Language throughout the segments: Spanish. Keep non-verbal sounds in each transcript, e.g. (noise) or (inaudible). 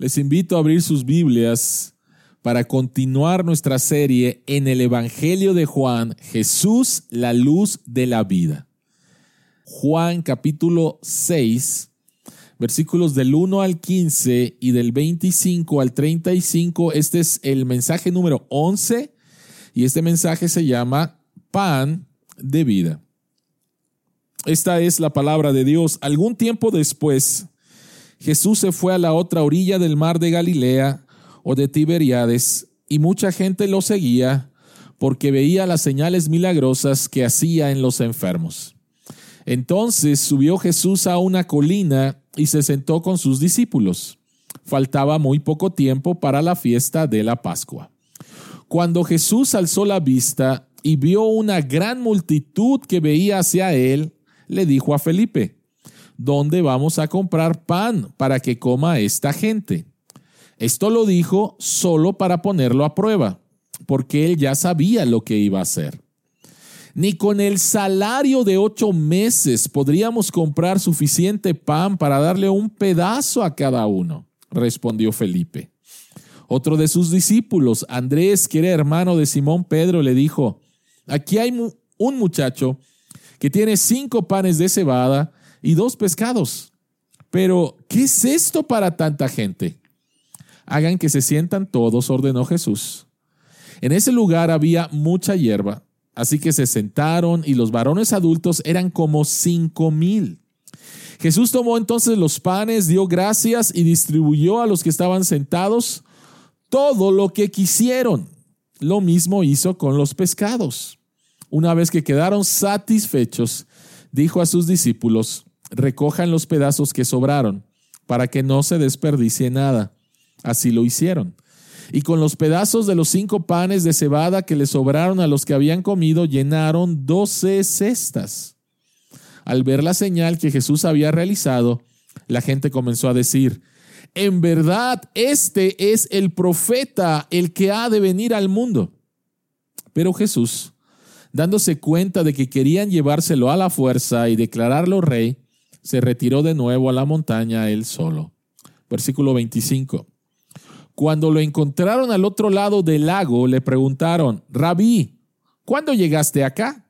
Les invito a abrir sus Biblias para continuar nuestra serie en el Evangelio de Juan, Jesús, la luz de la vida. Juan capítulo 6, versículos del 1 al 15 y del 25 al 35. Este es el mensaje número 11 y este mensaje se llama pan de vida. Esta es la palabra de Dios. Algún tiempo después, Jesús se fue a la otra orilla del mar de Galilea o de Tiberiades, y mucha gente lo seguía porque veía las señales milagrosas que hacía en los enfermos. Entonces subió Jesús a una colina y se sentó con sus discípulos. Faltaba muy poco tiempo para la fiesta de la Pascua. Cuando Jesús alzó la vista y vio una gran multitud que veía hacia él, le dijo a Felipe, ¿dónde vamos a comprar pan para que coma esta gente? Esto lo dijo solo para ponerlo a prueba, porque él ya sabía lo que iba a hacer. Ni con el salario de ocho meses podríamos comprar suficiente pan para darle un pedazo a cada uno, respondió Felipe. Otro de sus discípulos, Andrés, que era hermano de Simón Pedro, le dijo, aquí hay un muchacho que tiene cinco panes de cebada y dos pescados. Pero, ¿qué es esto para tanta gente? Hagan que se sientan todos, ordenó Jesús. En ese lugar había mucha hierba, así que se sentaron y los varones adultos eran como cinco mil. Jesús tomó entonces los panes, dio gracias y distribuyó a los que estaban sentados todo lo que quisieron. Lo mismo hizo con los pescados. Una vez que quedaron satisfechos, dijo a sus discípulos, recojan los pedazos que sobraron, para que no se desperdicie nada. Así lo hicieron. Y con los pedazos de los cinco panes de cebada que le sobraron a los que habían comido, llenaron doce cestas. Al ver la señal que Jesús había realizado, la gente comenzó a decir, en verdad, este es el profeta, el que ha de venir al mundo. Pero Jesús, dándose cuenta de que querían llevárselo a la fuerza y declararlo rey, se retiró de nuevo a la montaña él solo. Versículo 25. Cuando lo encontraron al otro lado del lago, le preguntaron, Rabí, ¿cuándo llegaste acá?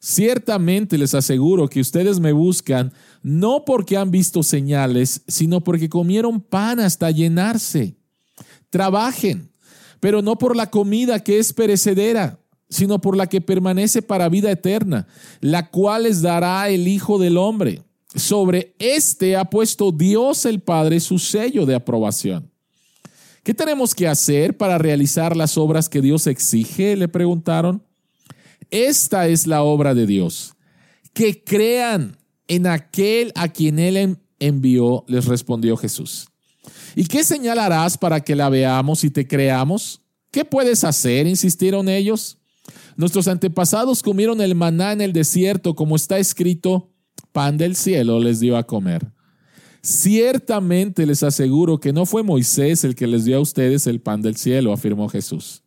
Ciertamente les aseguro que ustedes me buscan no porque han visto señales, sino porque comieron pan hasta llenarse. Trabajen, pero no por la comida que es perecedera, sino por la que permanece para vida eterna, la cual les dará el Hijo del Hombre. Sobre este ha puesto Dios el Padre su sello de aprobación. ¿Qué tenemos que hacer para realizar las obras que Dios exige? Le preguntaron. Esta es la obra de Dios. Que crean en aquel a quien Él envió, les respondió Jesús. ¿Y qué señalarás para que la veamos y te creamos? ¿Qué puedes hacer? insistieron ellos. Nuestros antepasados comieron el maná en el desierto, como está escrito, pan del cielo les dio a comer. Ciertamente les aseguro que no fue Moisés el que les dio a ustedes el pan del cielo, afirmó Jesús.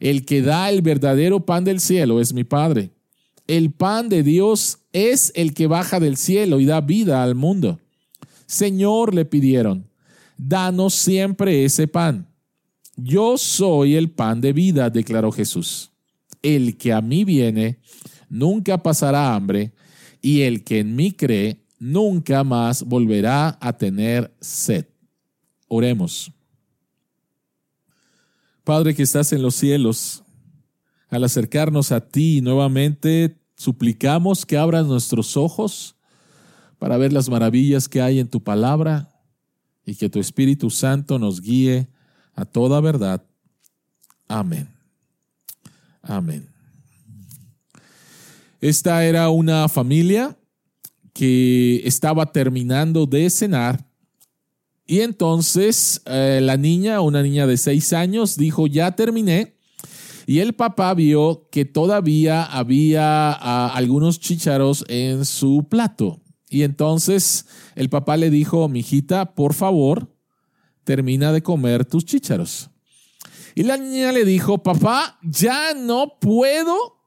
El que da el verdadero pan del cielo es mi Padre. El pan de Dios es el que baja del cielo y da vida al mundo. Señor, le pidieron, danos siempre ese pan. Yo soy el pan de vida, declaró Jesús. El que a mí viene nunca pasará hambre, y el que en mí cree nunca más volverá a tener sed. Oremos. Padre que estás en los cielos, al acercarnos a ti nuevamente, suplicamos que abras nuestros ojos para ver las maravillas que hay en tu palabra y que tu Espíritu Santo nos guíe a toda verdad. Amén. Amén. Esta era una familia que estaba terminando de cenar y entonces eh, la niña, una niña de seis años, dijo, ya terminé. Y el papá vio que todavía había ah, algunos chícharos en su plato. Y entonces el papá le dijo, mijita, por favor, termina de comer tus chícharos. Y la niña le dijo, papá, ya no puedo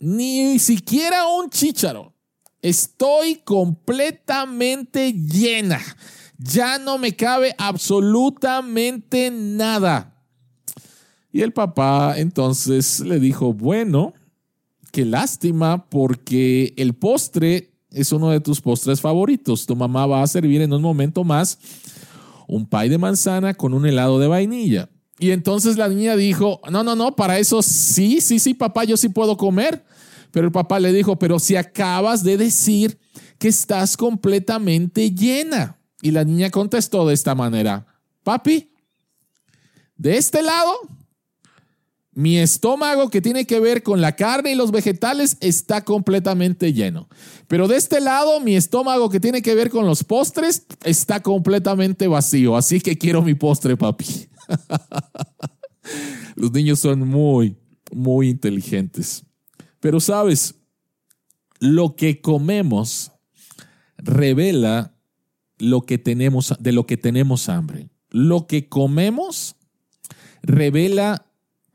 ni siquiera un chícharo. Estoy completamente llena. Ya no me cabe absolutamente nada. Y el papá entonces le dijo, bueno, qué lástima porque el postre es uno de tus postres favoritos. Tu mamá va a servir en un momento más un pay de manzana con un helado de vainilla. Y entonces la niña dijo, no, no, no, para eso sí, sí, sí, papá, yo sí puedo comer. Pero el papá le dijo, pero si acabas de decir que estás completamente llena. Y la niña contestó de esta manera, papi, de este lado mi estómago que tiene que ver con la carne y los vegetales está completamente lleno. Pero de este lado, mi estómago que tiene que ver con los postres está completamente vacío. Así que quiero mi postre, papi. (laughs) los niños son muy, muy inteligentes. Pero sabes, lo que comemos revela lo que tenemos, de lo que tenemos hambre. Lo que comemos revela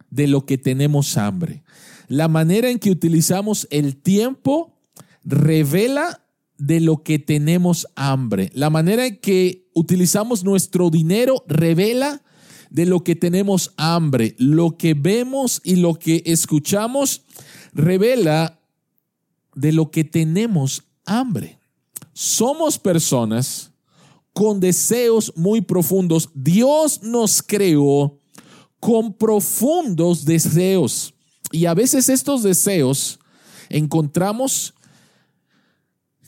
de lo que tenemos hambre. La manera en que utilizamos el tiempo revela de lo que tenemos hambre. La manera en que utilizamos nuestro dinero revela de lo que tenemos hambre. Lo que vemos y lo que escuchamos revela de lo que tenemos hambre. Somos personas con deseos muy profundos. Dios nos creó con profundos deseos. Y a veces estos deseos encontramos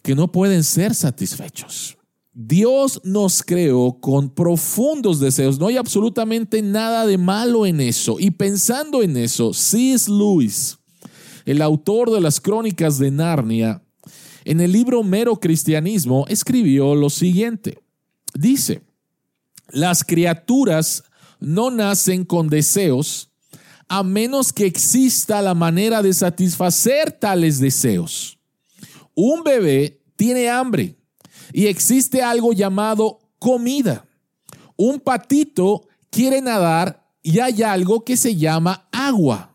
que no pueden ser satisfechos. Dios nos creó con profundos deseos. No hay absolutamente nada de malo en eso. Y pensando en eso, C.S. Lewis, el autor de las crónicas de Narnia, en el libro Mero Cristianismo, escribió lo siguiente. Dice, las criaturas no nacen con deseos a menos que exista la manera de satisfacer tales deseos. Un bebé tiene hambre y existe algo llamado comida. Un patito quiere nadar y hay algo que se llama agua.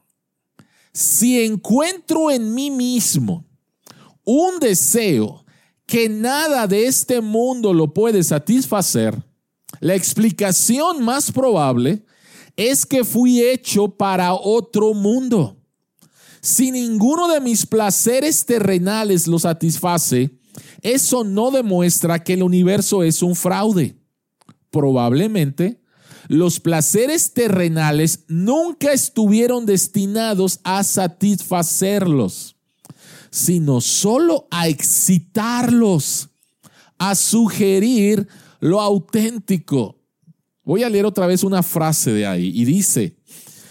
Si encuentro en mí mismo un deseo que nada de este mundo lo puede satisfacer, la explicación más probable es que fui hecho para otro mundo. Si ninguno de mis placeres terrenales lo satisface, eso no demuestra que el universo es un fraude. Probablemente los placeres terrenales nunca estuvieron destinados a satisfacerlos, sino solo a excitarlos, a sugerir lo auténtico. Voy a leer otra vez una frase de ahí y dice,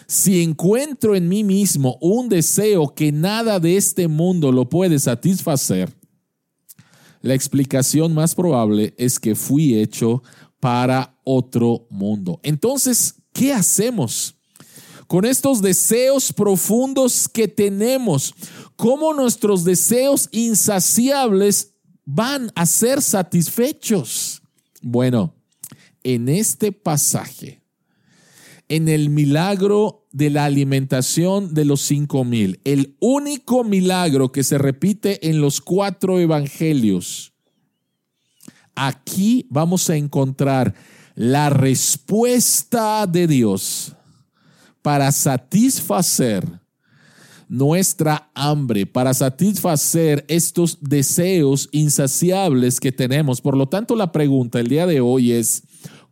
si encuentro en mí mismo un deseo que nada de este mundo lo puede satisfacer, la explicación más probable es que fui hecho para otro mundo. Entonces, ¿qué hacemos? Con estos deseos profundos que tenemos, ¿cómo nuestros deseos insaciables van a ser satisfechos? Bueno, en este pasaje, en el milagro de la alimentación de los cinco mil, el único milagro que se repite en los cuatro evangelios, aquí vamos a encontrar la respuesta de Dios para satisfacer nuestra hambre, para satisfacer estos deseos insaciables que tenemos. Por lo tanto, la pregunta el día de hoy es,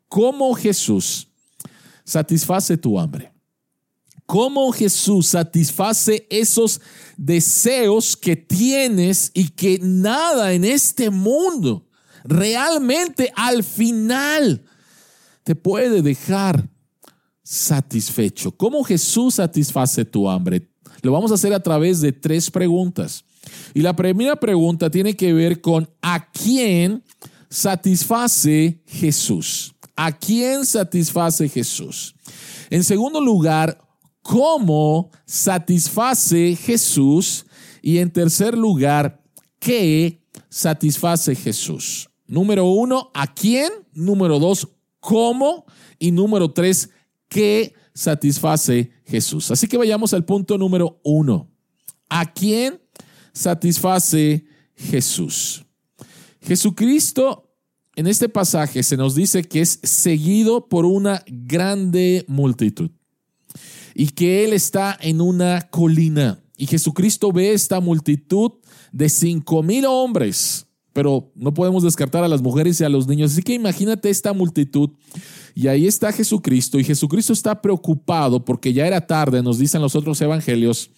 ¿cómo Jesús satisface tu hambre? ¿Cómo Jesús satisface esos deseos que tienes y que nada en este mundo realmente al final te puede dejar satisfecho? ¿Cómo Jesús satisface tu hambre? Lo vamos a hacer a través de tres preguntas. Y la primera pregunta tiene que ver con ¿a quién satisface Jesús? ¿A quién satisface Jesús? En segundo lugar, ¿cómo satisface Jesús? Y en tercer lugar, ¿qué satisface Jesús? Número uno, ¿a quién? Número dos, ¿cómo? Y número tres, ¿qué satisface Jesús. Así que vayamos al punto número uno. ¿A quién satisface Jesús? Jesucristo en este pasaje se nos dice que es seguido por una grande multitud y que Él está en una colina y Jesucristo ve esta multitud de cinco mil hombres, pero no podemos descartar a las mujeres y a los niños. Así que imagínate esta multitud y ahí está Jesucristo y Jesucristo está preocupado porque ya era tarde, nos dicen los otros evangelios,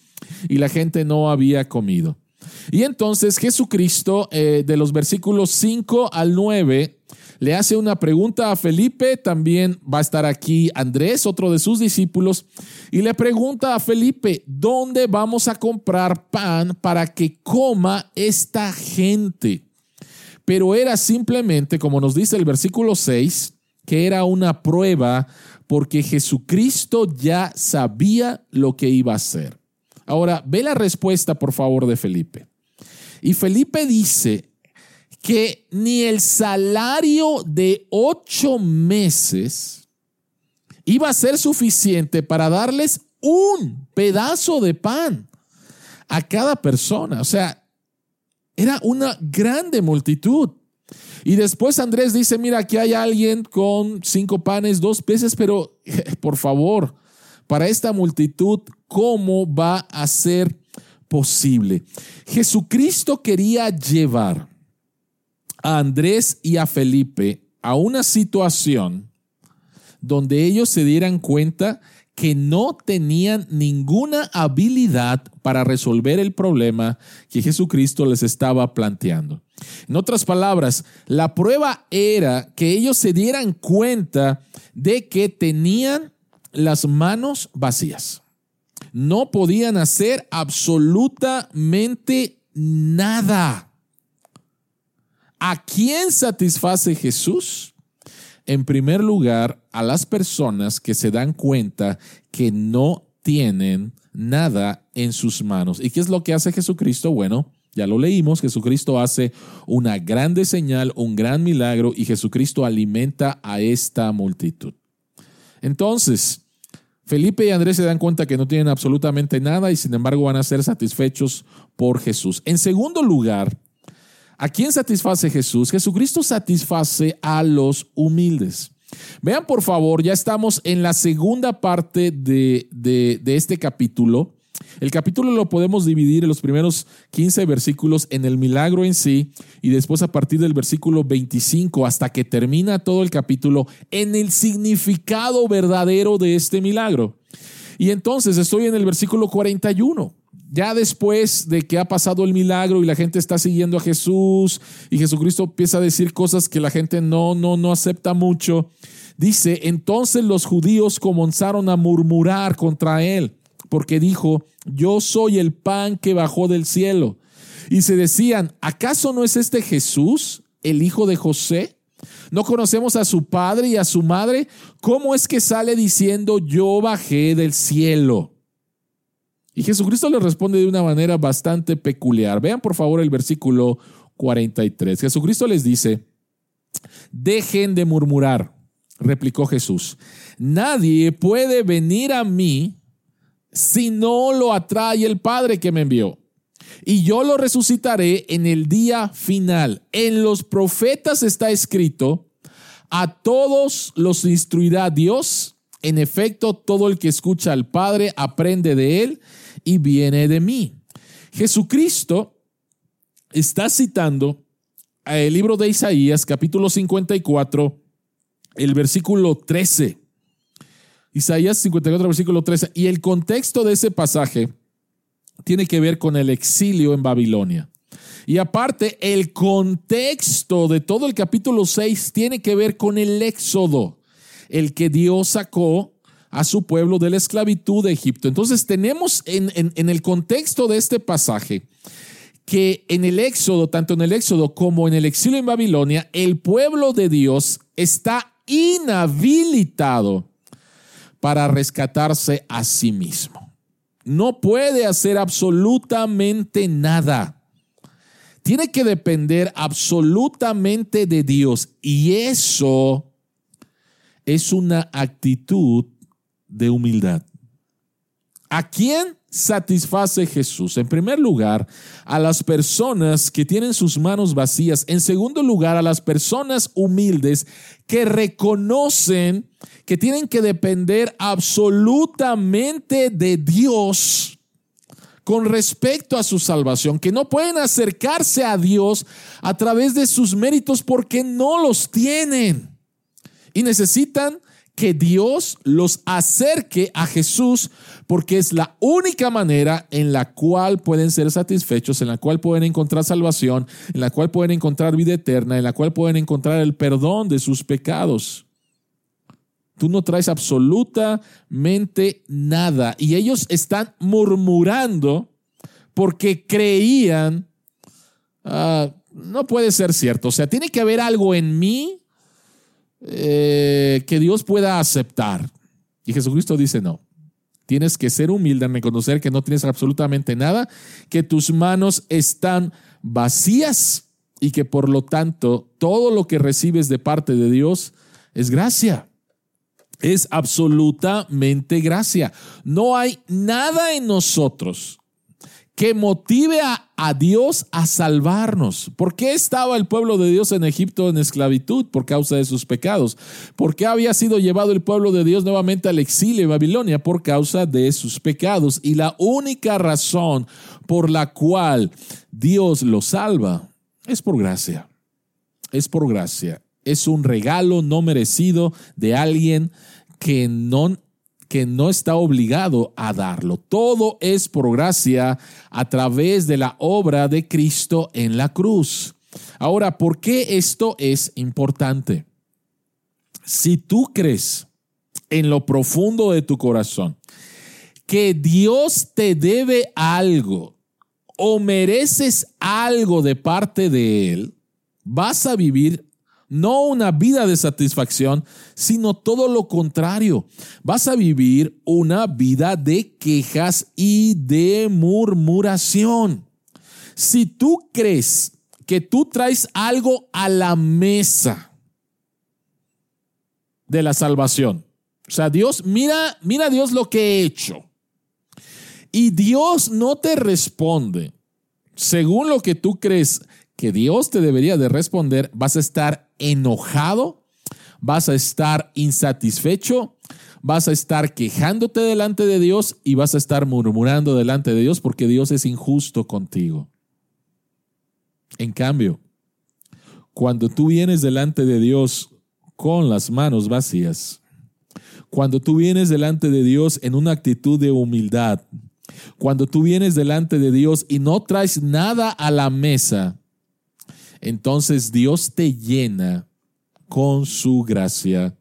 y la gente no había comido. Y entonces Jesucristo, eh, de los versículos 5 al 9, le hace una pregunta a Felipe, también va a estar aquí Andrés, otro de sus discípulos, y le pregunta a Felipe, ¿dónde vamos a comprar pan para que coma esta gente? Pero era simplemente, como nos dice el versículo 6, que era una prueba porque Jesucristo ya sabía lo que iba a hacer. Ahora, ve la respuesta, por favor, de Felipe. Y Felipe dice que ni el salario de ocho meses iba a ser suficiente para darles un pedazo de pan a cada persona. O sea, era una grande multitud. Y después Andrés dice, mira, aquí hay alguien con cinco panes, dos peces, pero (laughs) por favor, para esta multitud, ¿cómo va a ser posible? Jesucristo quería llevar a Andrés y a Felipe a una situación donde ellos se dieran cuenta que no tenían ninguna habilidad para resolver el problema que Jesucristo les estaba planteando. En otras palabras, la prueba era que ellos se dieran cuenta de que tenían las manos vacías. No podían hacer absolutamente nada. ¿A quién satisface Jesús? En primer lugar, a las personas que se dan cuenta que no tienen nada en sus manos. ¿Y qué es lo que hace Jesucristo? Bueno, ya lo leímos, Jesucristo hace una grande señal, un gran milagro y Jesucristo alimenta a esta multitud. Entonces, Felipe y Andrés se dan cuenta que no tienen absolutamente nada y sin embargo van a ser satisfechos por Jesús. En segundo lugar, ¿A quién satisface Jesús? Jesucristo satisface a los humildes. Vean por favor, ya estamos en la segunda parte de, de, este capítulo. El capítulo lo podemos dividir en los primeros 15 versículos en el milagro en sí y después a partir del versículo 25 hasta que termina todo el capítulo en el significado verdadero de este milagro. Y entonces estoy en el versículo 41 ya después de que ha pasado el milagro y la gente está siguiendo a Jesús y Jesucristo empieza a decir cosas que la gente no, no, no acepta mucho, dice, entonces los judíos comenzaron a murmurar contra él, porque dijo, yo soy el pan que bajó del cielo. Y se decían, ¿acaso no es este Jesús, el hijo de José? ¿No conocemos a su padre y a su madre? ¿Cómo es que sale diciendo, yo bajé del cielo? Y Jesucristo le responde de una manera bastante peculiar. Vean por favor el versículo 43. Jesucristo les dice, dejen de murmurar, replicó Jesús. Nadie puede venir a mí si no lo atrae el Padre que me envió. Y yo lo resucitaré en el día final. En los profetas está escrito, a todos los instruirá Dios. En efecto, todo el que escucha al Padre aprende de él y viene de mí. Jesucristo está citando el libro de Isaías, capítulo 54, el versículo 13. Isaías 54, versículo 13. Y el contexto de ese pasaje tiene que ver con el exilio en Babilonia. Y aparte, el contexto de todo el capítulo 6 tiene que ver con el éxodo, el que Dios sacó a su pueblo de la esclavitud de Egipto. Entonces tenemos en, el contexto de este pasaje que en el Éxodo, tanto en el Éxodo como en el exilio en Babilonia, el pueblo de Dios está inhabilitado para rescatarse a sí mismo. No puede hacer absolutamente nada. Tiene que depender absolutamente de Dios. Y eso es una actitud de humildad. ¿A quién satisface Jesús? En primer lugar, a las personas que tienen sus manos vacías. En segundo lugar, a las personas humildes que reconocen que tienen que depender absolutamente de Dios con respecto a su salvación, que no pueden acercarse a Dios a través de sus méritos porque no los tienen. Y necesitan que Dios los acerque a Jesús porque es la única manera en la cual pueden ser satisfechos, en la cual pueden encontrar salvación, en la cual pueden encontrar vida eterna, en la cual pueden encontrar el perdón de sus pecados. Tú no traes absolutamente nada. Y ellos están murmurando porque creían, ah, no puede ser cierto. O sea, tiene que haber algo en mí eh, que Dios pueda aceptar. Y Jesucristo dice, no. Tienes que ser humilde en reconocer que no tienes absolutamente nada, que tus manos están vacías y que por lo tanto todo lo que recibes de parte de Dios es gracia es absolutamente gracia. No hay nada en nosotros que motive a, Dios a salvarnos. ¿Por qué estaba el pueblo de Dios en Egipto en esclavitud? Por causa de sus pecados. ¿Por qué había sido llevado el pueblo de Dios nuevamente al exilio en Babilonia? Por causa de sus pecados. Y la única razón por la cual Dios lo salva es por gracia. Es por gracia. Es un regalo no merecido de alguien que no, que no está obligado a darlo. Todo es por gracia a través de la obra de Cristo en la cruz. Ahora, ¿por qué esto es importante? Si tú crees en lo profundo de tu corazón que Dios te debe algo o mereces algo de parte de Él, vas a vivir no una vida de satisfacción, sino todo lo contrario. Vas a vivir una vida de quejas y de murmuración. Si tú crees que tú traes algo a la mesa de la salvación, o sea, Dios, mira, mira Dios lo que he hecho. Y Dios no te responde según lo que tú crees que Dios te debería de responder, vas a estar enojado, vas a estar insatisfecho, vas a estar quejándote delante de Dios y vas a estar murmurando delante de Dios porque Dios es injusto contigo. En cambio, cuando tú vienes delante de Dios con las manos vacías, cuando tú vienes delante de Dios en una actitud de humildad, cuando tú vienes delante de Dios y no traes nada a la mesa, entonces Dios te llena con su gracia.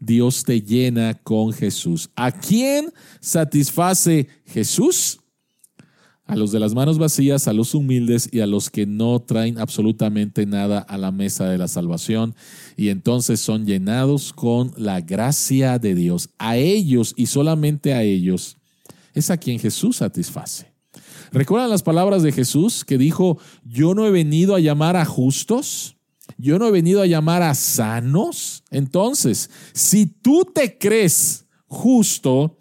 Dios te llena con Jesús. ¿A quién satisface Jesús? A los de las manos vacías, a los humildes y a los que no traen absolutamente nada a la mesa de la salvación. Y entonces son llenados con la gracia de Dios. A ellos y solamente a ellos es a quien Jesús satisface. ¿Recuerdan las palabras de Jesús que dijo, yo no he venido a llamar a justos? Yo no he venido a llamar a sanos. Entonces, si tú te crees justo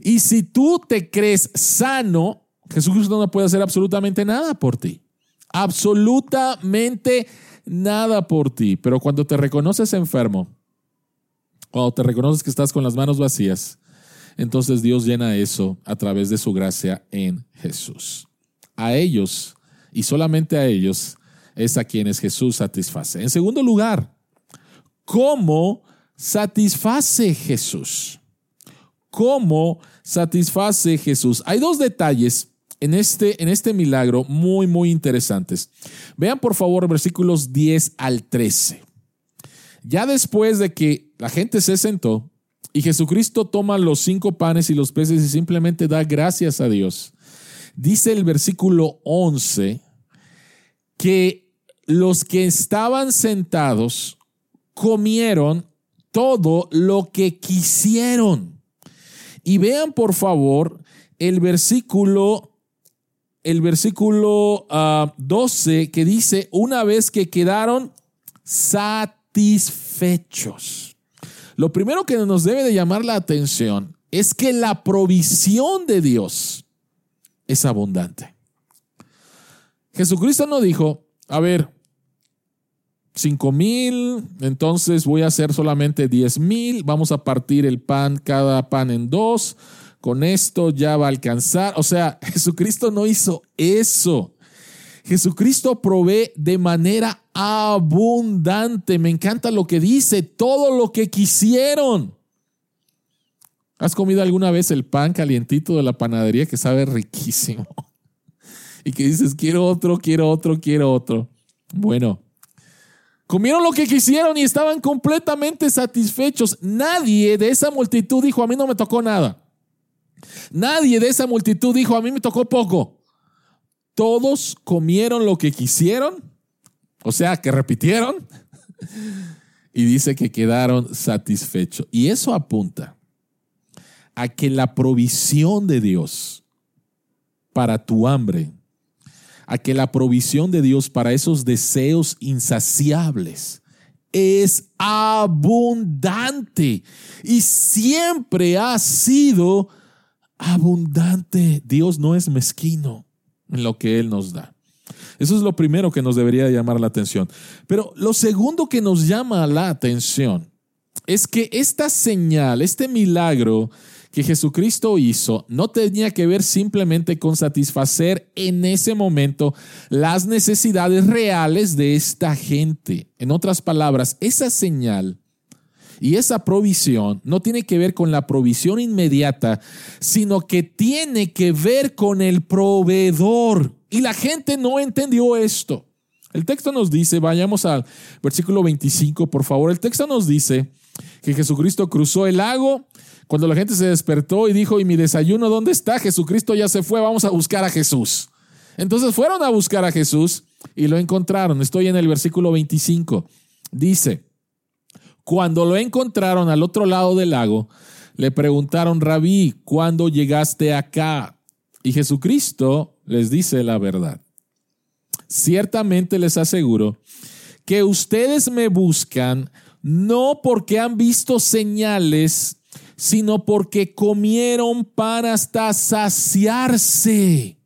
y si tú te crees sano, Jesucristo no puede hacer absolutamente nada por ti. Absolutamente nada por ti. Pero cuando te reconoces enfermo, cuando te reconoces que estás con las manos vacías, entonces Dios llena eso a través de su gracia en Jesús. A ellos, y solamente a ellos, es a quienes Jesús satisface. En segundo lugar, ¿cómo satisface Jesús? ¿Cómo satisface Jesús? Hay dos detalles en este, en este milagro muy, muy interesantes. Vean por favor versículos 10 al 13. Ya después de que la gente se sentó, y Jesucristo toma los cinco panes y los peces y simplemente da gracias a Dios. Dice el versículo 11 que los que estaban sentados comieron todo lo que quisieron. Y vean por favor el versículo el versículo 12 ah, que dice, una vez que quedaron satisfechos. Lo primero que nos debe de llamar la atención es que la provisión de Dios es abundante. Jesucristo no dijo, a ver, cinco mil, entonces voy a hacer solamente diez mil, vamos a partir el pan, cada pan en dos, con esto ya va a alcanzar. O sea, (laughs) Jesucristo no hizo eso. Jesucristo provee de manera abundante. Me encanta lo que dice, todo lo que quisieron. ¿Has comido alguna vez el pan calientito de la panadería que sabe riquísimo? (laughs) Y que dices, quiero otro, quiero otro, quiero otro. Bueno, comieron lo que quisieron y estaban completamente satisfechos. Nadie de esa multitud dijo, a mí no me tocó nada. Nadie de esa multitud dijo, a mí me tocó poco. Todos comieron lo que quisieron, o sea, que repitieron, y dice que quedaron satisfechos. Y eso apunta a que la provisión de Dios para tu hambre, a que la provisión de Dios para esos deseos insaciables es abundante y siempre ha sido abundante. Dios no es mezquino en lo que Él nos da. Eso es lo primero que nos debería llamar la atención. Pero lo segundo que nos llama la atención es que esta señal, este milagro que Jesucristo hizo no tenía que ver simplemente con satisfacer en ese momento las necesidades reales de esta gente. En otras palabras, esa señal y esa provisión no tiene que ver con la provisión inmediata, sino que tiene que ver con el proveedor. Y la gente no entendió esto. El texto nos dice, vayamos al versículo 25, por favor, el texto nos dice que Jesucristo cruzó el lago cuando la gente se despertó y dijo, ¿y mi desayuno dónde está? Jesucristo ya se fue, vamos a buscar a Jesús. Entonces fueron a buscar a Jesús y lo encontraron. Estoy en el versículo 25. Dice, cuando lo encontraron al otro lado del lago, le preguntaron, Rabí, ¿cuándo llegaste acá? Y Jesucristo les dice la verdad. Ciertamente les aseguro que ustedes me buscan no porque han visto señales, sino porque comieron pan hasta saciarse.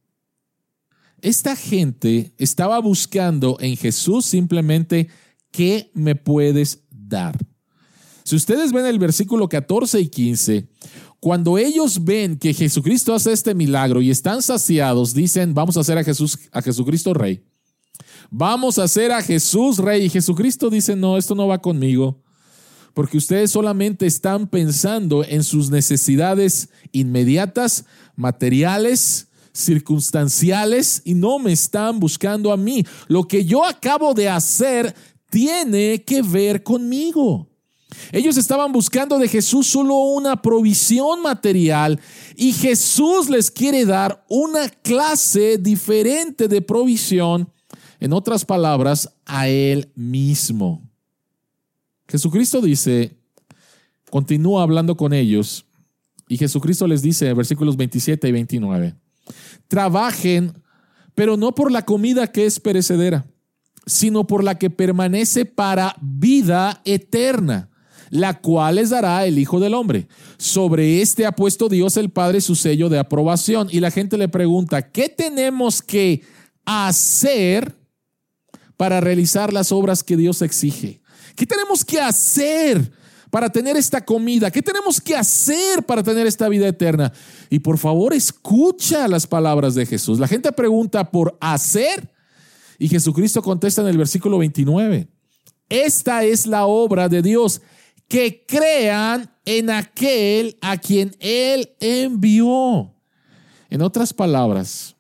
Esta gente estaba buscando en Jesús simplemente, ¿qué me puedes dar? Si ustedes ven el versículo 14 y 15, cuando ellos ven que Jesucristo hace este milagro y están saciados, dicen, vamos a hacer a Jesús a Jesucristo rey. Vamos a hacer a Jesús rey y Jesucristo dice, "No, esto no va conmigo." Porque ustedes solamente están pensando en sus necesidades inmediatas, materiales, circunstanciales y no me están buscando a mí. Lo que yo acabo de hacer tiene que ver conmigo. Ellos estaban buscando de Jesús solo una provisión material y Jesús les quiere dar una clase diferente de provisión, en otras palabras, a Él mismo. Jesucristo dice, continúa hablando con ellos y Jesucristo les dice, versículos 27 y 29, trabajen, pero no por la comida que es perecedera, sino por la que permanece para vida eterna la cual les dará el Hijo del Hombre. Sobre este ha puesto Dios el Padre su sello de aprobación. Y la gente le pregunta, ¿qué tenemos que hacer para realizar las obras que Dios exige? ¿Qué tenemos que hacer para tener esta comida? ¿Qué tenemos que hacer para tener esta vida eterna? Y por favor, escucha las palabras de Jesús. La gente pregunta por hacer y Jesucristo contesta en el versículo 29. Esta es la obra de Dios, que crean en aquel a quien Él envió. En otras palabras,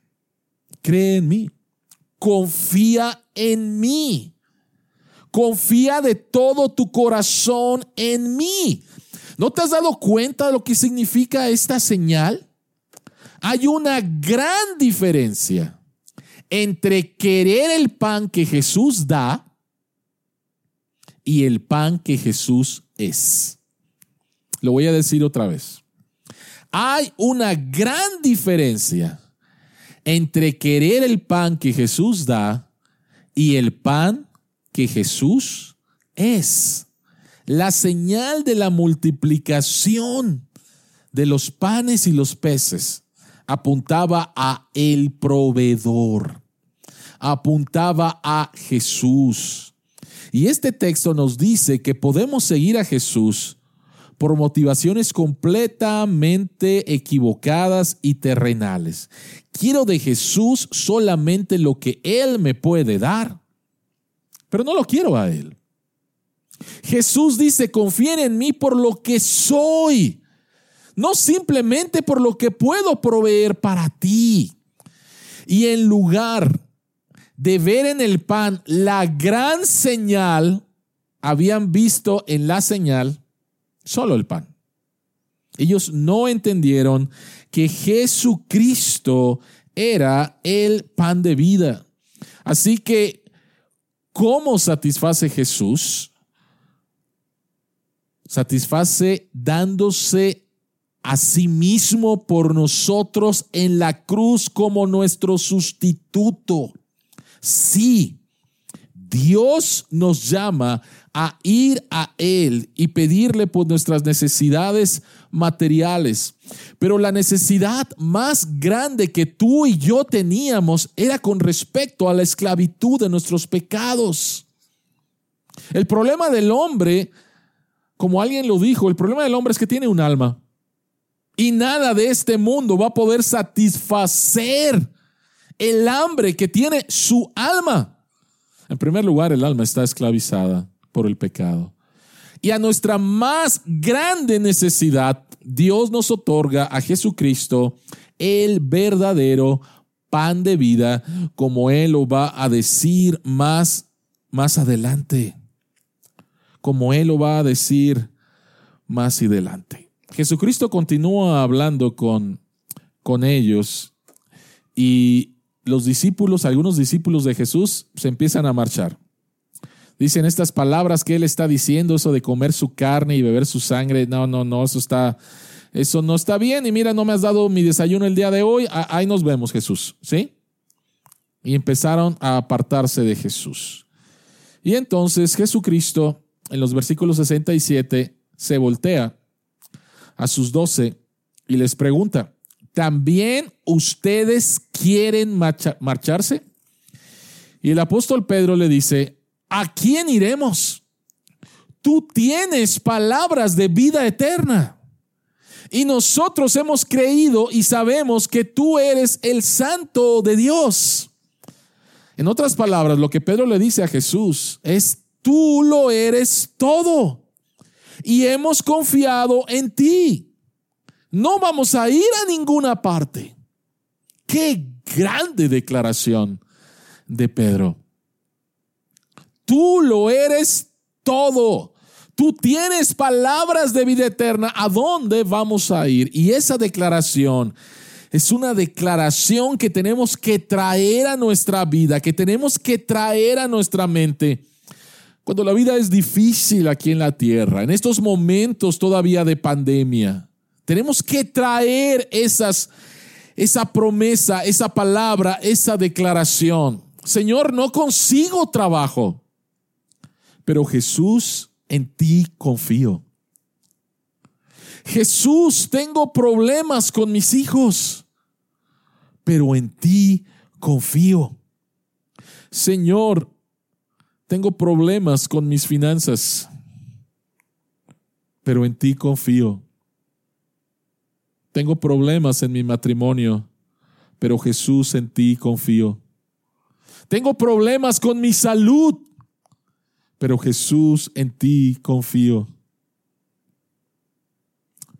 cree en mí, confía en mí, confía de todo tu corazón en mí. ¿No te has dado cuenta de lo que significa esta señal? Hay una gran diferencia entre querer el pan que Jesús da y el pan que Jesús es. Lo voy a decir otra vez. Hay una gran diferencia entre querer el pan que Jesús da y el pan que Jesús es. La señal de la multiplicación de los panes y los peces apuntaba a el proveedor, apuntaba a Jesús. Y este texto nos dice que podemos seguir a Jesús por motivaciones completamente equivocadas y terrenales. Quiero de Jesús solamente lo que Él me puede dar, pero no lo quiero a Él. Jesús dice, confíen en mí por lo que soy, no simplemente por lo que puedo proveer para ti. Y en lugar de ver en el pan la gran señal, habían visto en la señal solo el pan. Ellos no entendieron que Jesucristo era el pan de vida. Así que, ¿cómo satisface Jesús? Satisface dándose a sí mismo por nosotros en la cruz como nuestro sustituto. Sí, Dios nos llama a ir a Él y pedirle por nuestras necesidades materiales. Pero la necesidad más grande que tú y yo teníamos era con respecto a la esclavitud de nuestros pecados. El problema del hombre, como alguien lo dijo, el problema del hombre es que tiene un alma. Y nada de este mundo va a poder satisfacer el hambre que tiene su alma. En primer lugar, el alma está esclavizada por el pecado. Y a nuestra más grande necesidad, Dios nos otorga a Jesucristo el verdadero pan de vida, como Él lo va a decir más, más adelante. Como Él lo va a decir más adelante. Jesucristo continúa hablando con, con ellos y los discípulos, algunos discípulos de Jesús, se empiezan a marchar. Dicen estas palabras que él está diciendo, eso de comer su carne y beber su sangre. No, no, no, eso está, eso no está bien. Y mira, no me has dado mi desayuno el día de hoy. Ahí nos vemos, Jesús. ¿Sí? Y empezaron a apartarse de Jesús. Y entonces Jesucristo, en los versículos 67, se voltea a sus doce y les pregunta, ¿también ustedes quieren marcharse? Y el apóstol Pedro le dice, ¿a quién iremos? Tú tienes palabras de vida eterna. Y nosotros hemos creído y sabemos que tú eres el santo de Dios. En otras palabras, lo que Pedro le dice a Jesús es, tú lo eres todo. Y hemos confiado en ti. No vamos a ir a ninguna parte. Qué grande declaración de Pedro. Tú lo eres todo. Tú tienes palabras de vida eterna. ¿A dónde vamos a ir? Y esa declaración es una declaración que tenemos que traer a nuestra vida, que tenemos que traer a nuestra mente. Cuando la vida es difícil aquí en la tierra, en estos momentos todavía de pandemia, tenemos que traer esas, esa promesa, esa palabra, esa declaración. Señor, no consigo trabajo pero Jesús, en ti confío. Jesús, tengo problemas con mis hijos, pero en ti confío. Señor, tengo problemas con mis finanzas, pero en ti confío. Tengo problemas en mi matrimonio, pero Jesús, en ti confío. Tengo problemas con mi salud, pero Jesús, en ti confío.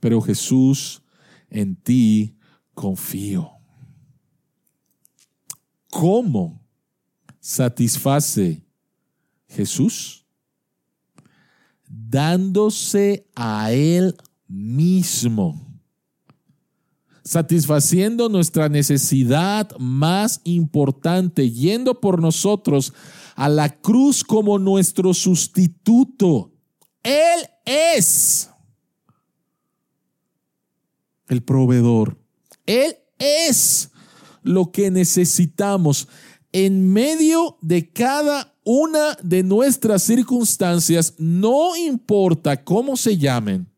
Pero Jesús, en ti confío. ¿Cómo satisface Jesús? Dándose a Él mismo satisfaciendo nuestra necesidad más importante, yendo por nosotros a la cruz como nuestro sustituto. Él es el proveedor. Él es lo que necesitamos en medio de cada una de nuestras circunstancias, no importa cómo se llamen,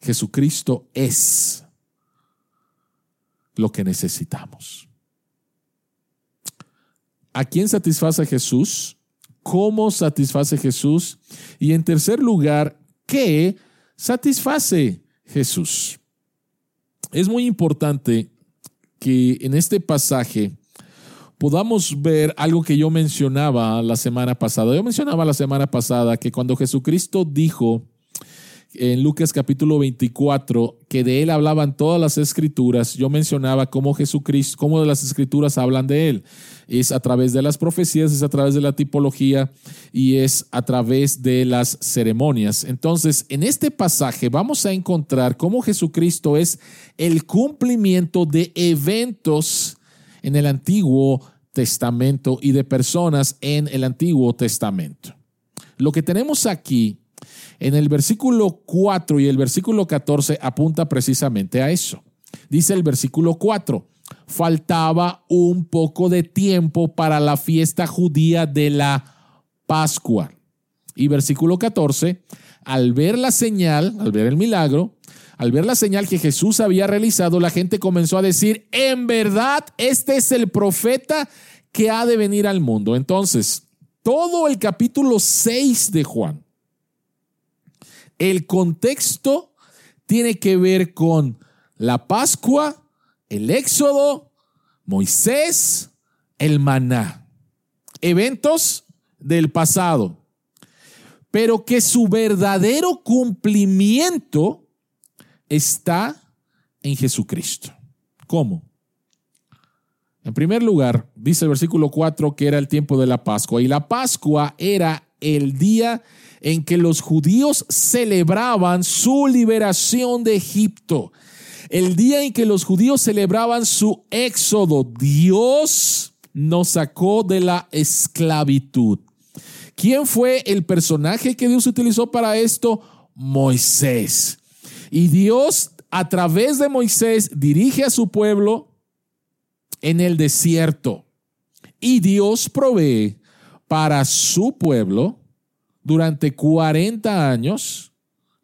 Jesucristo es lo que necesitamos. ¿A quién satisface Jesús? ¿Cómo satisface Jesús? Y en tercer lugar, ¿qué satisface Jesús? Es muy importante que en este pasaje podamos ver algo que yo mencionaba la semana pasada. Yo mencionaba la semana pasada que cuando Jesucristo dijo en Lucas capítulo 24 que de él hablaban todas las escrituras, yo mencionaba cómo Jesucristo, cómo las escrituras hablan de él. Es a través de las profecías, es a través de la tipología y es a través de las ceremonias. Entonces, en este pasaje vamos a encontrar cómo Jesucristo es el cumplimiento de eventos en el Antiguo Testamento y de personas en el Antiguo Testamento. Lo que tenemos aquí en el versículo 4 y el versículo 14 apunta precisamente a eso. Dice el versículo 4, faltaba un poco de tiempo para la fiesta judía de la Pascua. Y versículo 14, al ver la señal, al ver el milagro, al ver la señal que Jesús había realizado, la gente comenzó a decir, en verdad, este es el profeta que ha de venir al mundo. Entonces, todo el capítulo 6 de Juan, el contexto tiene que ver con la Pascua, el Éxodo, Moisés, el maná. Eventos del pasado. Pero que su verdadero cumplimiento está en Jesucristo. ¿Cómo? En primer lugar, dice el versículo 4 que era el tiempo de la Pascua y la Pascua era el día en que los judíos celebraban su liberación de Egipto, el día en que los judíos celebraban su éxodo. Dios nos sacó de la esclavitud. ¿Quién fue el personaje que Dios utilizó para esto? Moisés. Y Dios a través de Moisés dirige a su pueblo en el desierto. Y Dios provee para su pueblo durante 40 años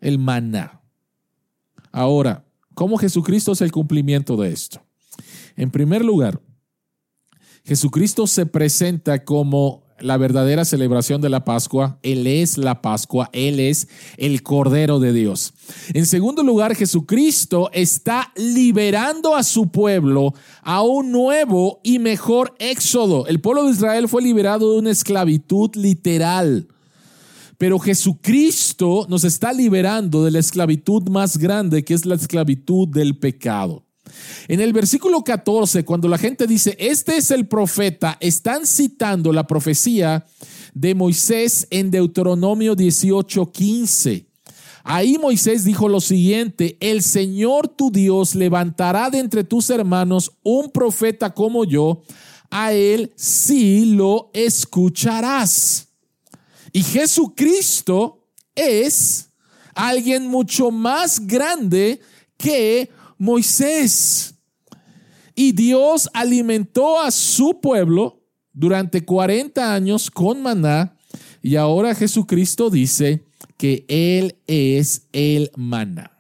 el maná. Ahora, ¿cómo Jesucristo es el cumplimiento de esto? En primer lugar, Jesucristo se presenta como la verdadera celebración de la Pascua. Él es la Pascua, Él es el Cordero de Dios. En segundo lugar, Jesucristo está liberando a su pueblo a un nuevo y mejor éxodo. El pueblo de Israel fue liberado de una esclavitud literal. Pero Jesucristo nos está liberando de la esclavitud más grande, que es la esclavitud del pecado. En el versículo 14, cuando la gente dice, este es el profeta, están citando la profecía de Moisés en Deuteronomio 18:15. Ahí Moisés dijo lo siguiente, el Señor tu Dios levantará de entre tus hermanos un profeta como yo, a él sí lo escucharás. Y Jesucristo es alguien mucho más grande que Moisés. Y Dios alimentó a su pueblo durante 40 años con maná y ahora Jesucristo dice que Él es el maná,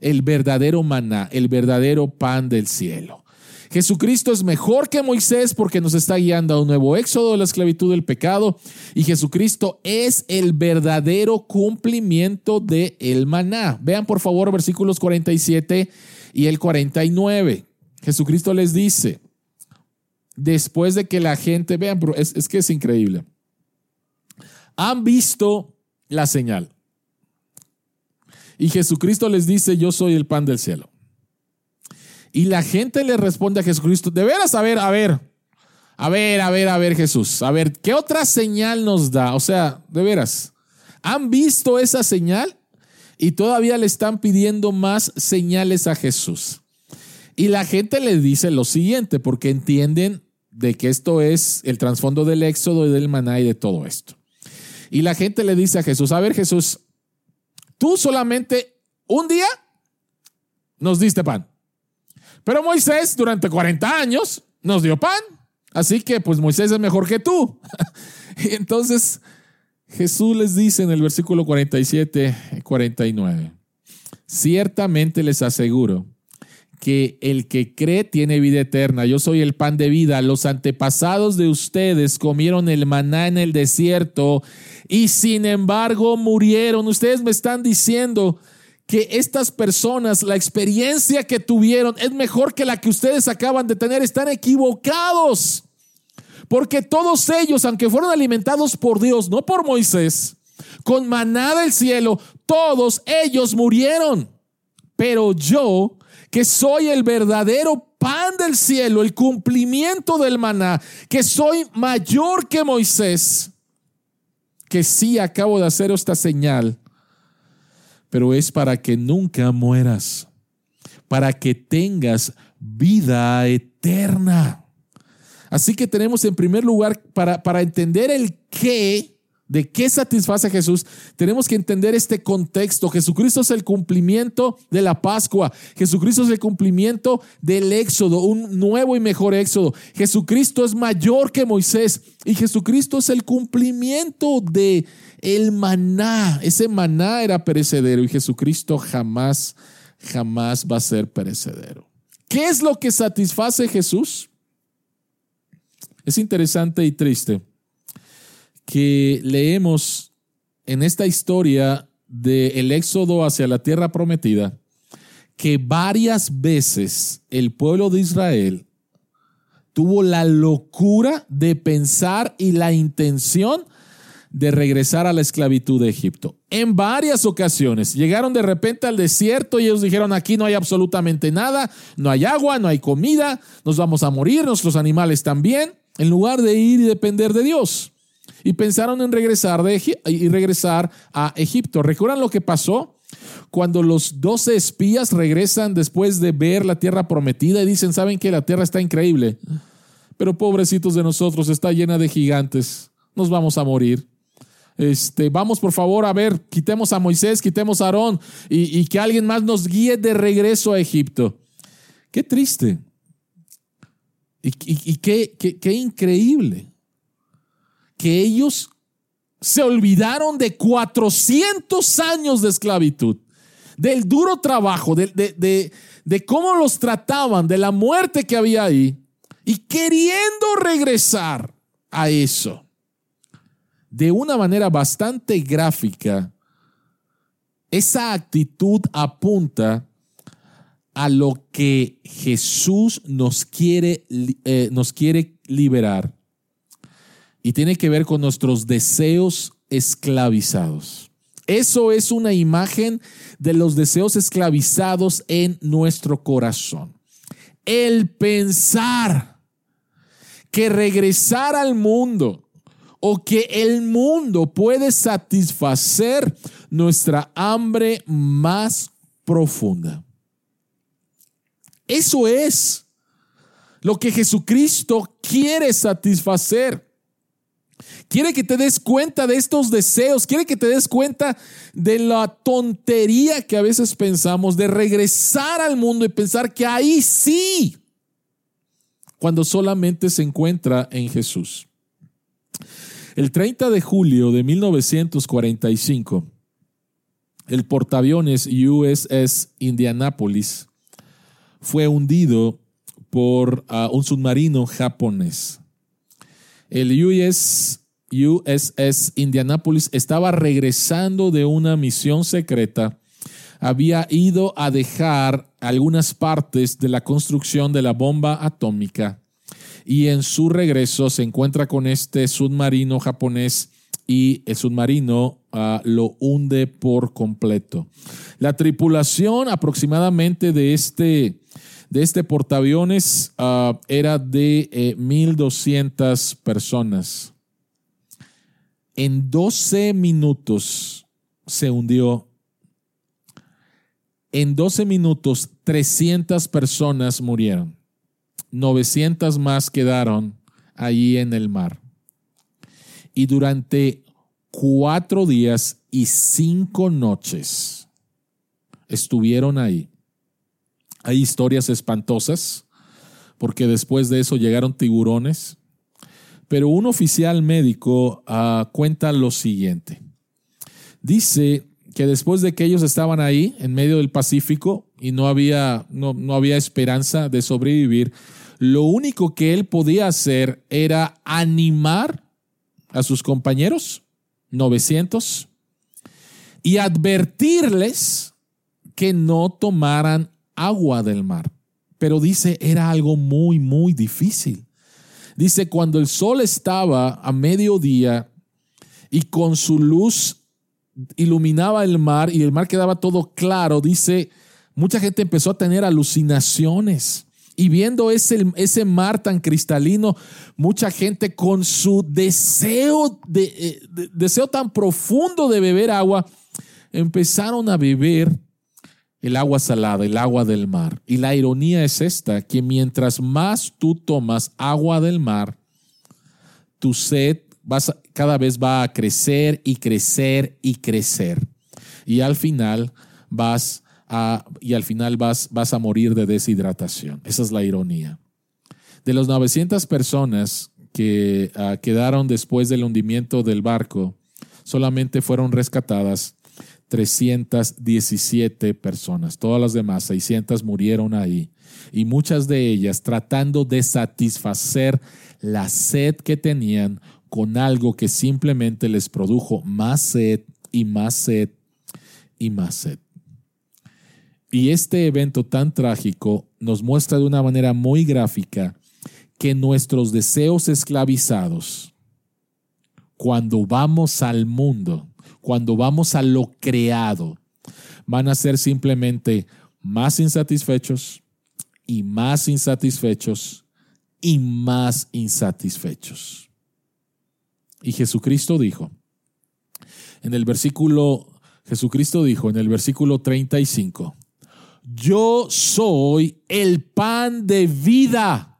el verdadero maná, el verdadero pan del cielo. Jesucristo es mejor que Moisés porque nos está guiando a un nuevo éxodo de la esclavitud del pecado y Jesucristo es el verdadero cumplimiento de el maná. Vean por favor versículos 47 y el 49. Jesucristo les dice, después de que la gente, vean, es que es increíble, han visto la señal. Y Jesucristo les dice, yo soy el pan del cielo. Y la gente le responde a Jesucristo, de veras, a ver, a ver, a ver, a ver, a ver Jesús, a ver, ¿qué otra señal nos da? O sea, de veras, ¿han visto esa señal? Y todavía le están pidiendo más señales a Jesús. Y la gente le dice lo siguiente, porque entienden de que esto es el trasfondo del éxodo y del maná y de todo esto. Y la gente le dice a Jesús, a ver Jesús, tú solamente un día nos diste pan. Pero Moisés durante 40 años nos dio pan. Así que pues Moisés es mejor que tú. (laughs) y entonces Jesús les dice en el versículo 47 49, ciertamente les aseguro que el que cree tiene vida eterna. Yo soy el pan de vida. Los antepasados de ustedes comieron el maná en el desierto y sin embargo murieron. Ustedes me están diciendo que estas personas, la experiencia que tuvieron es mejor que la que ustedes acaban de tener. Están equivocados. Porque todos ellos, aunque fueron alimentados por Dios, no por Moisés, con maná del cielo, todos ellos murieron. Pero yo que soy el verdadero pan del cielo, el cumplimiento del maná, que soy mayor que Moisés, que sí acabo de hacer esta señal, pero es para que nunca mueras, para que tengas vida eterna. Así que tenemos en primer lugar, para, para entender el qué, ¿De qué satisface a Jesús? Tenemos que entender este contexto. Jesucristo es el cumplimiento de la Pascua. Jesucristo es el cumplimiento del Éxodo, un nuevo y mejor Éxodo. Jesucristo es mayor que Moisés y Jesucristo es el cumplimiento de el maná. Ese maná era perecedero y Jesucristo jamás, jamás va a ser perecedero. ¿Qué es lo que satisface a Jesús? Es interesante y triste que leemos en esta historia del éxodo hacia la tierra prometida, que varias veces el pueblo de Israel tuvo la locura de pensar y la intención de regresar a la esclavitud de Egipto. En varias ocasiones llegaron de repente al desierto y ellos dijeron, aquí no hay absolutamente nada, no hay agua, no hay comida, nos vamos a morir, nuestros animales también, en lugar de ir y depender de Dios y pensaron en regresar, de y regresar a Egipto. ¿Recuerdan lo que pasó? Cuando los doce espías regresan después de ver la tierra prometida y dicen, ¿saben que la tierra está increíble? Pero pobrecitos de nosotros, está llena de gigantes, nos vamos a morir. Este, vamos por favor a ver, quitemos a Moisés, quitemos a Aarón y, que alguien más nos guíe de regreso a Egipto. Qué triste. Y, qué, qué increíble que ellos se olvidaron de 400 años de esclavitud, del duro trabajo, de, de, cómo los trataban, de la muerte que había ahí, y queriendo regresar a eso. De una manera bastante gráfica, esa actitud apunta a lo que Jesús nos quiere, eh, nos quiere liberar y tiene que ver con nuestros deseos esclavizados. Eso es una imagen de los deseos esclavizados en nuestro corazón. El pensar que regresar al mundo o que el mundo puede satisfacer nuestra hambre más profunda. Eso es lo que Jesucristo quiere satisfacer. Quiere que te des cuenta de estos deseos, quiere que te des cuenta de la tontería que a veces pensamos de regresar al mundo y pensar que ahí sí, cuando solamente se encuentra en Jesús. El 30 de julio de 1945, el portaaviones USS Indianapolis fue hundido por ah, un submarino japonés. El US, USS Indianapolis estaba regresando de una misión secreta. Había ido a dejar algunas partes de la construcción de la bomba atómica y en su regreso se encuentra con este submarino japonés y el submarino ah, lo hunde por completo. La tripulación aproximadamente de este este portaaviones ah, era de 1.200 eh, personas. En 12 minutos se hundió. En 12 minutos 300 personas murieron. 900 más quedaron allí en el mar. Y durante cuatro días y cinco noches estuvieron ahí hay historias espantosas, porque después de eso llegaron tiburones. Pero un oficial médico ah, cuenta lo siguiente. Dice que después de que ellos estaban ahí en medio del Pacífico y no había, no, no había esperanza de sobrevivir, lo único que él podía hacer era animar a sus compañeros, 900, y advertirles que no tomaran agua del mar. Pero dice, era algo muy, muy difícil. Dice, cuando el sol estaba a mediodía y con su luz iluminaba el mar y el mar quedaba todo claro, dice, mucha gente empezó a tener alucinaciones. Y viendo ese, ese mar tan cristalino, mucha gente con su deseo, eh, de, deseo tan profundo de beber agua, empezaron a beber el agua salada, el agua del mar. Y la ironía es esta, que mientras más tú tomas agua del mar, tu sed vas, cada vez va a crecer y crecer y crecer. Y al final vas a, y al final vas, vas a morir de deshidratación. Esa es la ironía. De los 900 personas que ah, quedaron después del hundimiento del barco, solamente fueron rescatadas 317 personas. Todas las demás, 600, murieron ahí. Y muchas de ellas tratando de satisfacer la sed que tenían con algo que simplemente les produjo más sed y más sed y más sed. Y este evento tan trágico nos muestra de una manera muy gráfica que nuestros deseos esclavizados, cuando vamos al mundo, cuando vamos a lo creado, van a ser simplemente más insatisfechos y más insatisfechos y más insatisfechos. Y Jesucristo dijo, en el versículo, Jesucristo dijo en el versículo 35, yo soy el pan de vida.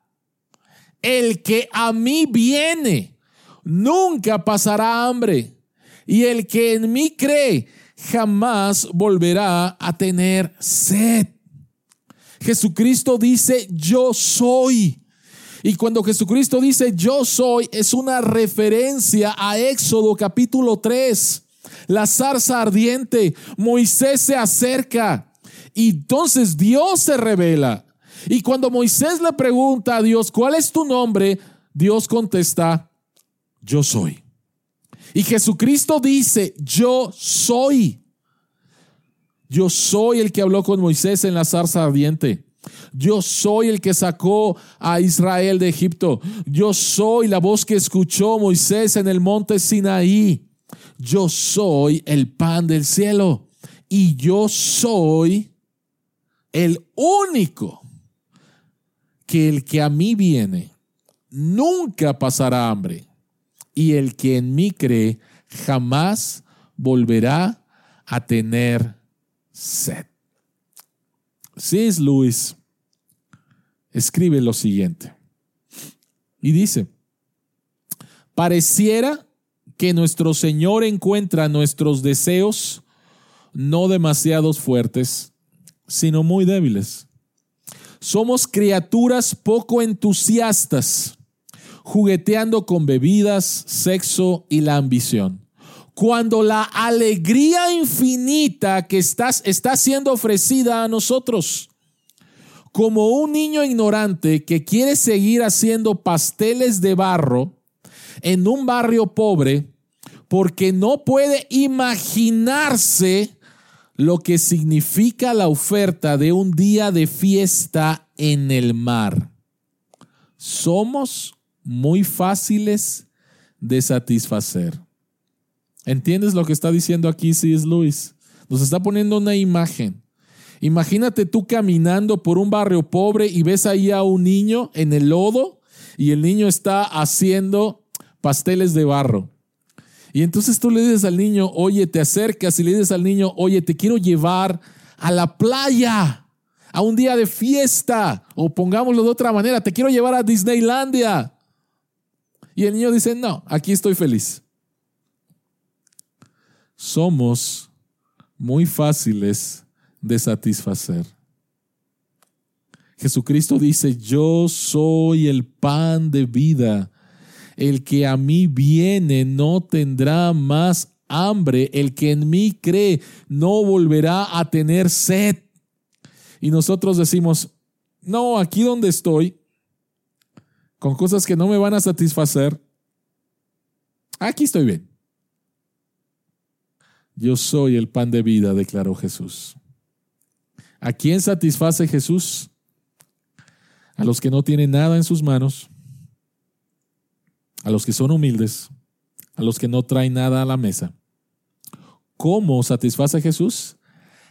El que a mí viene nunca pasará hambre y el que en mí cree jamás volverá a tener sed. Jesucristo dice, yo soy. Y cuando Jesucristo dice, yo soy, es una referencia a Éxodo capítulo 3. La zarza ardiente, Moisés se acerca y entonces Dios se revela. Y cuando Moisés le pregunta a Dios, ¿cuál es tu nombre? Dios contesta, yo soy. Y Jesucristo dice, yo soy. Yo soy el que habló con Moisés en la zarza ardiente. Yo soy el que sacó a Israel de Egipto. Yo soy la voz que escuchó Moisés en el monte Sinaí. Yo soy el pan del cielo. Y yo soy el único que el que a mí viene nunca pasará hambre y el que en mí cree jamás volverá a tener sed. C.S. Lewis escribe lo siguiente y dice, pareciera que nuestro Señor encuentra nuestros deseos no demasiados fuertes, sino muy débiles. Somos criaturas poco entusiastas jugueteando con bebidas, sexo y la ambición. Cuando la alegría infinita que estás, está siendo ofrecida a nosotros, como un niño ignorante que quiere seguir haciendo pasteles de barro en un barrio pobre, porque no puede imaginarse lo que significa la oferta de un día de fiesta en el mar. Somos muy fáciles de satisfacer. ¿Entiendes lo que está diciendo aquí C.S. Lewis? Nos está poniendo una imagen. Imagínate tú caminando por un barrio pobre y ves ahí a un niño en el lodo y el niño está haciendo pasteles de barro. Y entonces tú le dices al niño, oye, te acercas y le dices al niño, oye, te quiero llevar a la playa, a un día de fiesta, o pongámoslo de otra manera, te quiero llevar a Disneylandia. Y el niño dice, no, aquí estoy feliz. Somos muy fáciles de satisfacer. Jesucristo dice, yo soy el pan de vida. El que a mí viene no tendrá más hambre, el que en mí cree no volverá a tener sed. Y nosotros decimos, no, aquí donde estoy, con cosas que no me van a satisfacer, aquí estoy bien. Yo soy el pan de vida, declaró Jesús. ¿A quién satisface Jesús? A los que no tienen nada en sus manos, a los que son humildes, a los que no traen nada a la mesa. ¿Cómo satisface Jesús?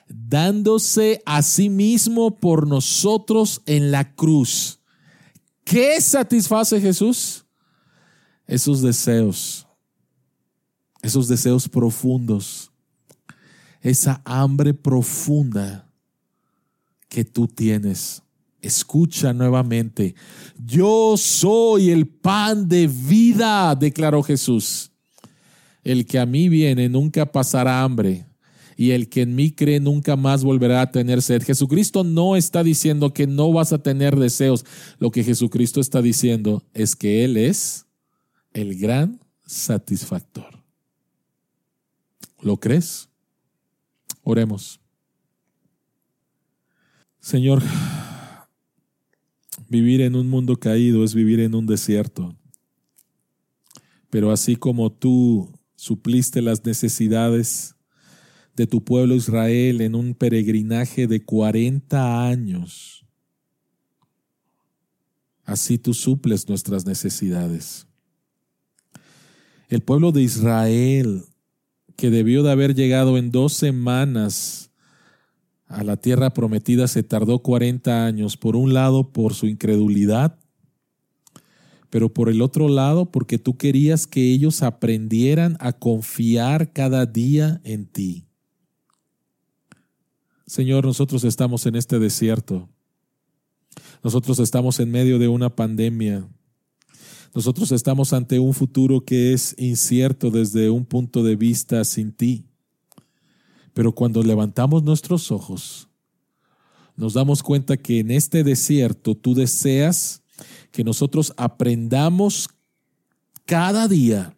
Dándose a sí mismo por nosotros en la cruz. ¿Qué satisface Jesús? Esos deseos, esos deseos profundos, esa hambre profunda que tú tienes. Escucha nuevamente, yo soy el pan de vida, declaró Jesús. El que a mí viene nunca pasará hambre y el que en mí cree nunca más volverá a tener sed. Jesucristo no está diciendo que no vas a tener deseos. Lo que Jesucristo está diciendo es que Él es el gran satisfactor. ¿Lo crees? Oremos. Señor, vivir en un mundo caído es vivir en un desierto. Pero así como tú supliste las necesidades de tu pueblo Israel en un peregrinaje de 40 años. Así tú suples nuestras necesidades. El pueblo de Israel, que debió de haber llegado en dos semanas a la tierra prometida, se tardó 40 años, por un lado por su incredulidad, pero por el otro lado porque tú querías que ellos aprendieran a confiar cada día en ti. Señor, nosotros estamos en este desierto. Nosotros estamos en medio de una pandemia. Nosotros estamos ante un futuro que es incierto desde un punto de vista sin ti. Pero cuando levantamos nuestros ojos, nos damos cuenta que en este desierto tú deseas que nosotros aprendamos cada día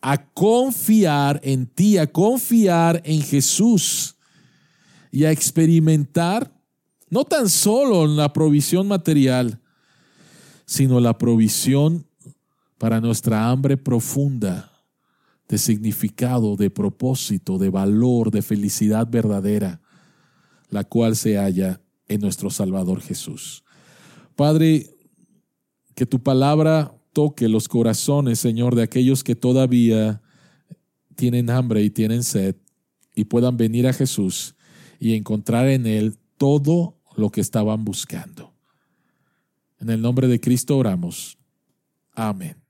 a confiar en ti, a confiar en Jesús y a experimentar no tan solo la provisión material, sino la provisión para nuestra hambre profunda de significado, de propósito, de valor, de felicidad verdadera, la cual se halla en nuestro Salvador Jesús. Padre, que tu palabra toque los corazones, Señor, de aquellos que todavía tienen hambre y tienen sed y puedan venir a Jesús y encontrar en Él todo lo que estaban buscando. En el nombre de Cristo oramos. Amén.